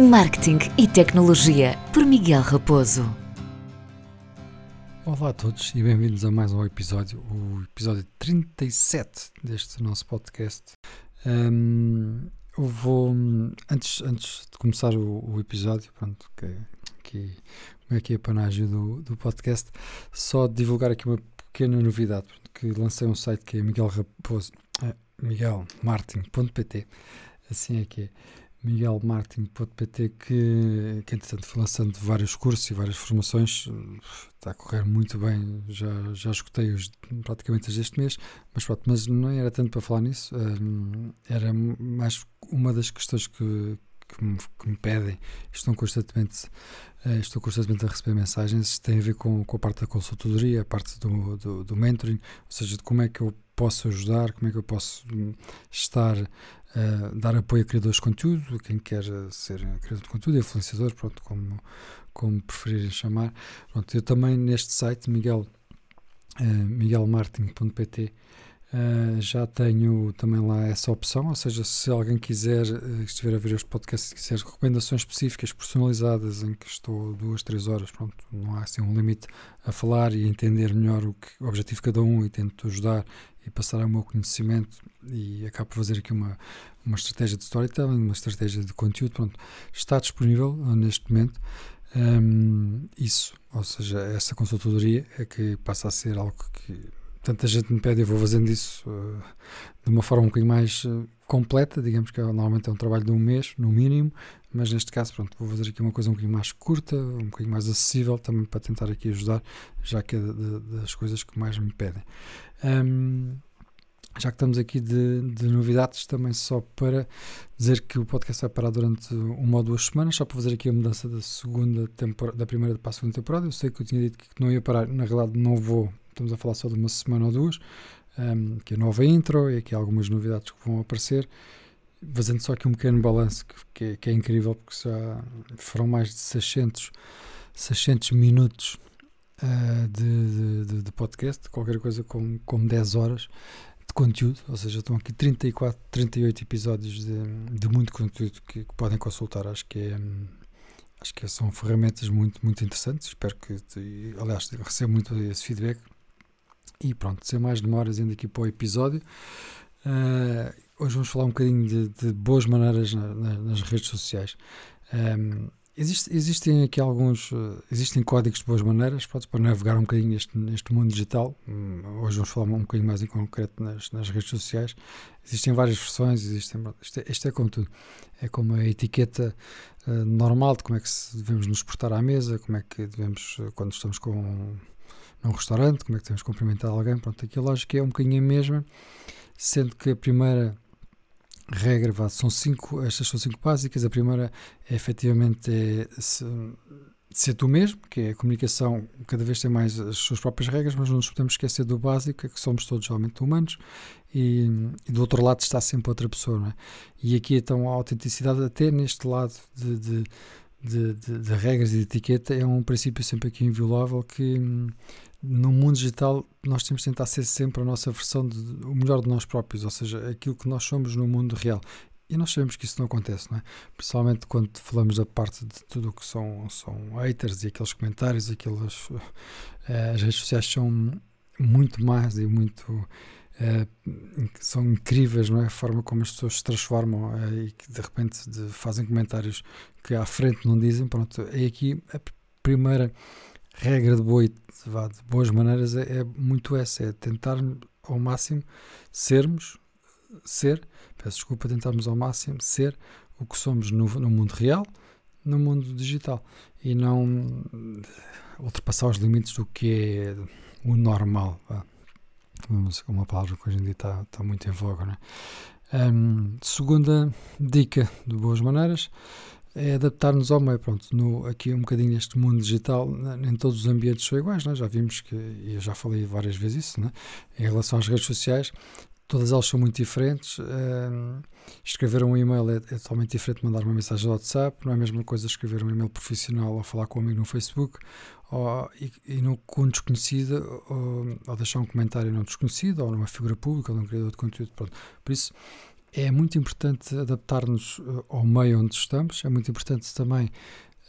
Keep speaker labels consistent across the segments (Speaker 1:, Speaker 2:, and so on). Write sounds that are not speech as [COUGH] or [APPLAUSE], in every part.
Speaker 1: Marketing e Tecnologia, por Miguel Raposo.
Speaker 2: Olá a todos e bem-vindos a mais um episódio, o episódio 37 deste nosso podcast. Um, eu vou, antes, antes de começar o, o episódio, pronto, que, que, como é que é a panagem do, podcast, só divulgar aqui uma pequena novidade, que lancei um site que é Miguel Raposo, uh, miguelmartin.pt, assim é que é miguelmartin.pt que, que entretanto foi lançando vários cursos e várias formações, está a correr muito bem, já, já escutei os, praticamente deste mês, mas pronto, mas não era tanto para falar nisso, era mais uma das questões que, que me, que me, pedem, estão constantemente, uh, estou constantemente a receber mensagens, tem a ver com, com a parte da consultoria, a parte do, do, do, mentoring, ou seja, de como é que eu posso ajudar, como é que eu posso hum, estar uh, dar apoio a criadores de conteúdo, quem quer ser criador de conteúdo, influenciador, pronto, como, como preferirem chamar. Pronto, eu também neste site, Miguel, uh, miguelmartin.pt, Uh, já tenho também lá essa opção, ou seja, se alguém quiser, estiver a ver este podcast, quiser recomendações específicas, personalizadas, em que estou duas, três horas, pronto, não há assim um limite a falar e entender melhor o, que, o objetivo de cada um e tento ajudar e passar o meu conhecimento e acabo por fazer aqui uma, uma estratégia de storytelling, uma estratégia de conteúdo, pronto, está disponível uh, neste momento. Um, isso, ou seja, essa consultoria é que passa a ser algo que tanta gente me pede, eu vou fazendo isso uh, de uma forma um bocadinho mais uh, completa, digamos que é, normalmente é um trabalho de um mês, no mínimo, mas neste caso, pronto, vou fazer aqui uma coisa um bocadinho mais curta, um bocadinho mais acessível, também para tentar aqui ajudar, já que é de, de, das coisas que mais me pedem. Um, já que estamos aqui de, de, novidades, também só para dizer que o podcast vai parar durante uma ou duas semanas, só para fazer aqui a mudança da segunda temporada, da primeira para a segunda temporada. Eu sei que eu tinha dito que não ia parar, na realidade não vou estamos a falar só de uma semana ou duas, um, que é a nova intro e aqui algumas novidades que vão aparecer. Fazendo só aqui um pequeno balanço que, que, é, que, é, incrível, porque já foram mais de 600, 600 minutos uh, de, de, de, podcast, qualquer coisa como, como 10 horas de conteúdo, ou seja, estão aqui 34, 38 episódios de, de muito conteúdo que, que podem consultar. Acho que é. Acho que são ferramentas muito, muito interessantes. Espero que, aliás, recebo muito esse feedback e pronto, sem mais demoras, indo aqui para o episódio. Uh, hoje vamos falar um bocadinho de, de boas maneiras na, na, nas redes sociais. Um, existe, existem aqui alguns, uh, existem códigos de boas maneiras pronto, para navegar um bocadinho neste, neste mundo digital. Um, hoje vamos falar um bocadinho mais em concreto nas, nas redes sociais. Existem várias versões, existem, isto, é, isto é como tudo. É como a etiqueta uh, normal de como é que devemos nos portar à mesa, como é que devemos, quando estamos com num restaurante, como é que temos cumprimentar alguém, pronto, aqui a lógica é um bocadinho a mesma, sendo que a primeira regra, vá, são cinco, estas são cinco básicas, a primeira é efetivamente é se, ser tu mesmo, que é a comunicação cada vez tem mais as suas próprias regras, mas não nos podemos esquecer do básico, é que somos todos realmente humanos e, e, do outro lado está sempre outra pessoa, é? E aqui então a autenticidade até neste lado de, de de, de, de, regras e de etiqueta é um princípio sempre aqui inviolável que no mundo digital nós temos de tentar ser sempre a nossa versão de, o melhor de nós próprios, ou seja, aquilo que nós somos no mundo real. E nós sabemos que isso não acontece, não é? Principalmente quando falamos da parte de tudo o que são, são haters e aqueles comentários, aquelas, uh, [LAUGHS] as redes sociais são muito mais e muito uh, são incríveis, não é? A forma como as pessoas se transformam uh, e que de repente de, fazem comentários que à frente não dizem. Pronto, é aqui a primeira regra de, de boas maneiras é, é, muito essa, é tentar ao máximo sermos, ser, peço desculpa, tentarmos ao máximo ser o que somos no, no mundo real, no mundo digital e não ultrapassar os limites do que é o normal. Uma palavra que hoje em dia está, está muito em voga. Né? Um, segunda dica de boas maneiras é adaptar-nos ao meio. Pronto, no, aqui um bocadinho neste mundo digital, nem todos os ambientes são iguais, né? já vimos que, e eu já falei várias vezes isso, né? em relação às redes sociais, todas elas são muito diferentes. Um, escrever um e-mail é, é, totalmente diferente de mandar uma mensagem ao WhatsApp, não é a mesma coisa escrever um e-mail profissional ou falar com um amigo no Facebook ou, e, e no, com um desconhecido ou, ou, deixar um comentário num desconhecido ou numa figura pública ou num criador de conteúdo. Pronto. Por isso, é muito importante adaptar-nos uh, ao meio onde estamos, é muito importante também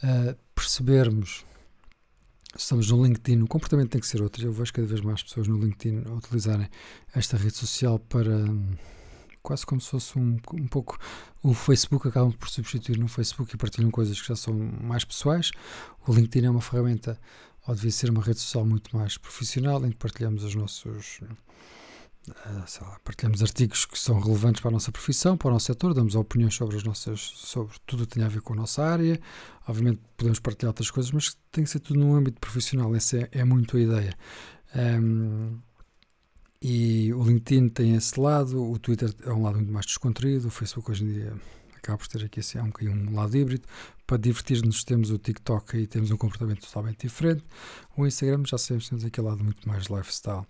Speaker 2: uh, percebermos se estamos no LinkedIn, o comportamento tem que ser outro. Eu vejo cada vez mais pessoas no LinkedIn utilizarem esta rede social para quase como se fosse um, um pouco o Facebook, acabam por substituir no Facebook e partilham coisas que já são mais pessoais. O LinkedIn é uma ferramenta, ou devia ser uma rede social muito mais profissional, em que partilhamos os nossos lá, partilhamos artigos que são relevantes para a nossa profissão, para o nosso setor, damos opiniões sobre as nossas, sobre tudo o que tem a ver com a nossa área. Obviamente podemos partilhar outras coisas, mas tem que ser tudo num âmbito profissional. Essa é, é muito a ideia. Um, e o LinkedIn tem esse lado, o Twitter é um lado muito mais descontraído, o Facebook hoje em dia acaba por ter aqui assim, um um lado híbrido. Para divertir-nos temos o TikTok e temos um comportamento totalmente diferente. O Instagram já sabemos temos aquele lado muito mais lifestyle.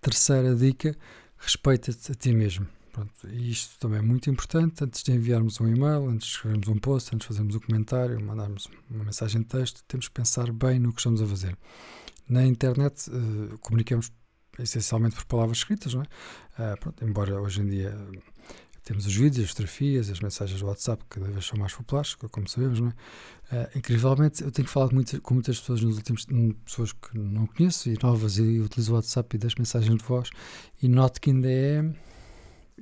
Speaker 2: Terceira dica, respeita-te a ti mesmo. Pronto, isto também é muito importante. Antes de enviarmos um e-mail, antes de escrevermos um post, antes de fazermos um comentário, mandarmos uma mensagem de texto, temos que pensar bem no que estamos a fazer. Na internet, uh, comunicamos essencialmente por palavras escritas, não é? Uh, pronto, embora hoje em dia temos os vídeos, as fotografias, as mensagens do WhatsApp, que cada vez são mais populares, como sabemos, não é? Uh, incrivelmente, eu tenho falado muito, com muitas pessoas nos últimos pessoas que não conheço e novas, e utilizo o WhatsApp e das mensagens de voz, e noto que ainda é.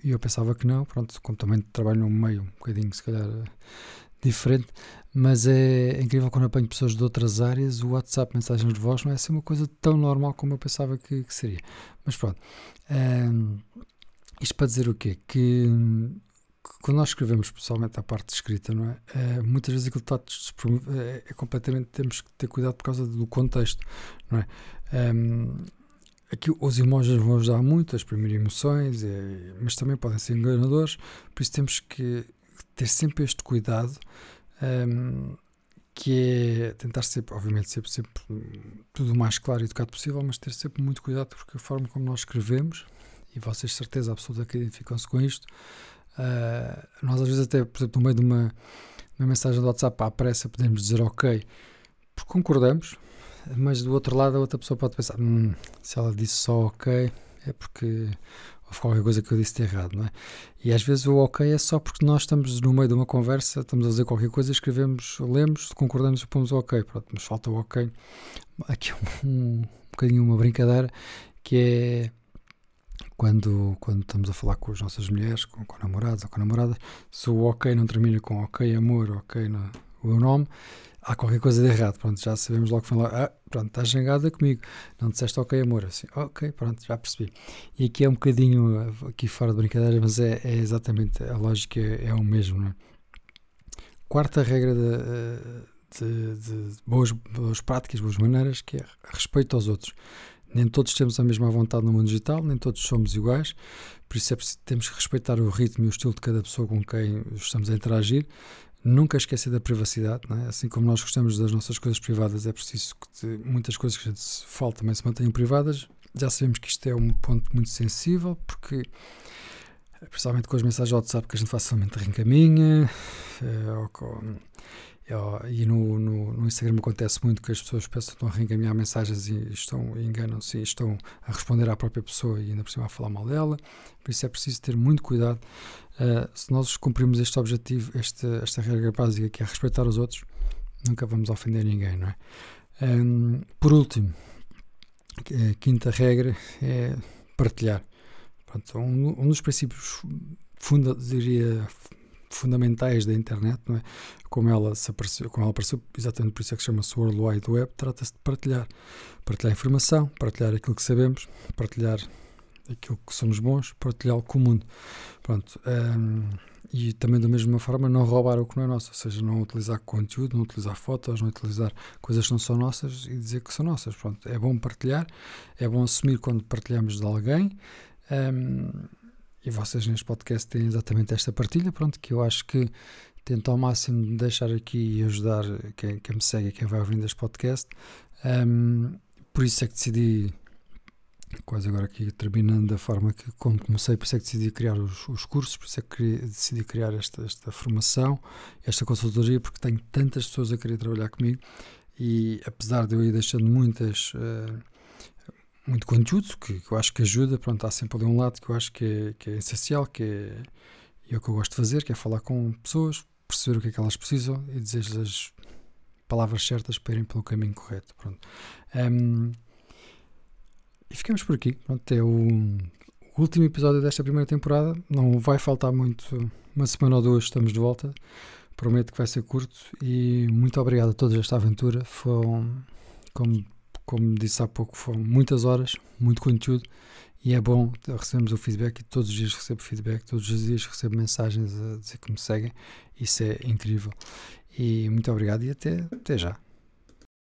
Speaker 2: E eu pensava que não, pronto, como também trabalho num meio um bocadinho, se calhar, diferente, mas é, é incrível quando apanho pessoas de outras áreas, o WhatsApp, mensagens de voz, não é assim uma coisa tão normal como eu pensava que, que seria. Mas pronto. Um, isto para dizer o quê? Que, que, quando nós escrevemos, pessoalmente a parte escrita, não é? é muitas vezes aquilo está é, é, completamente. Temos que ter cuidado por causa do contexto, não é? Um, aqui os emojis vão ajudar muito a exprimir emoções, é, mas também podem ser enganadores, por isso temos que ter sempre este cuidado. Um, que é tentar sempre, obviamente, sempre, sempre tudo o mais claro e educado possível, mas ter sempre muito cuidado porque a forma como nós escrevemos e vocês certeza absoluta que identificam-se com isto. Uh, nós às vezes até, por exemplo, no meio de uma, uma mensagem do WhatsApp à pressa podemos dizer ok, porque concordamos, mas do outro lado a outra pessoa pode pensar, hum, se ela disse só ok, é porque houve qualquer coisa que eu disse de errado, não é? E às vezes o ok é só porque nós estamos no meio de uma conversa, estamos a dizer qualquer coisa, escrevemos, lemos, concordamos e pomos o ok, pronto, mas falta o ok. Aqui um, [LAUGHS] um bocadinho uma brincadeira que é quando, quando estamos a falar com as nossas mulheres, com, com namorados ou com namoradas, se o ok não termina com ok amor, ok no, o nome, há qualquer coisa de errado. Pronto, já sabemos logo que lá, ah, pronto, estás zangada comigo, não disseste ok amor, assim, ok, pronto, já percebi. E aqui é um bocadinho, aqui fora de brincadeira, mas é, é exatamente, a lógica é, é o mesmo, não é? Quarta regra de, de, de boas, boas práticas, boas maneiras, que é respeito aos outros. Nem todos temos a mesma vontade no mundo digital, nem todos somos iguais, por isso é preciso, temos que respeitar o ritmo e o estilo de cada pessoa com quem estamos a interagir. Nunca esquecer da privacidade, é? assim como nós gostamos das nossas coisas privadas, é preciso que muitas coisas que a gente fala também se mantenham privadas. Já sabemos que isto é um ponto muito sensível, porque principalmente com as mensagens do WhatsApp que a gente facilmente reencaminha, é, ou com, e no, no, no, Instagram acontece muito que as pessoas pensam que estão a reencaminhar mensagens e estão enganam-se e estão a responder à própria pessoa e ainda por cima a falar mal dela. Por isso é preciso ter muito cuidado. Uh, se nós cumprirmos este objetivo, este, esta regra básica que é respeitar os outros, nunca vamos ofender ninguém, não é? Um, por último, a quinta regra é partilhar. Pronto, um, um dos princípios funda, diria, fundamentais da internet, não é? Como ela, se apareceu, como ela apareceu, exatamente por isso é que chama-se World Wide Web, trata-se de partilhar. Partilhar informação, partilhar aquilo que sabemos, partilhar aquilo que somos bons, partilhá-lo com o mundo. Pronto. Um, e também da mesma forma não roubar o que não é nosso, ou seja, não utilizar conteúdo, não utilizar fotos, não utilizar coisas que não são nossas e dizer que são nossas. Pronto, é bom partilhar, é bom assumir quando partilhamos de alguém. Um, e vocês neste podcast têm exatamente esta partilha, pronto, que eu acho que tento ao máximo deixar aqui e ajudar quem, quem me segue, quem vai ouvindo este podcast. Um, por isso é que decidi, quase agora aqui terminando da forma que como comecei, por isso é que decidi criar os, os cursos, por isso é que decidi criar esta, esta formação, esta consultoria, porque tenho tantas pessoas a querer trabalhar comigo e apesar de eu ir deixando muitas. Uh, muito conteúdo que, que, eu acho que ajuda. Pronto, há sempre ali um lado que eu acho que é, que é essencial, que é, é o que eu gosto de fazer, que é falar com pessoas, perceber o que é que elas precisam e dizer-lhes as palavras certas para irem pelo caminho correto. Pronto. Um, e ficamos por aqui. Pronto, é o, o, último episódio desta primeira temporada. Não vai faltar muito, uma semana ou duas estamos de volta. Prometo que vai ser curto e muito obrigado a todos esta aventura. Foi, como, como disse há pouco, foram muitas horas, muito conteúdo e é bom recebemos o feedback e todos os dias recebo feedback, todos os dias recebo mensagens a dizer que me seguem. Isso é incrível. E muito obrigado e até, até já.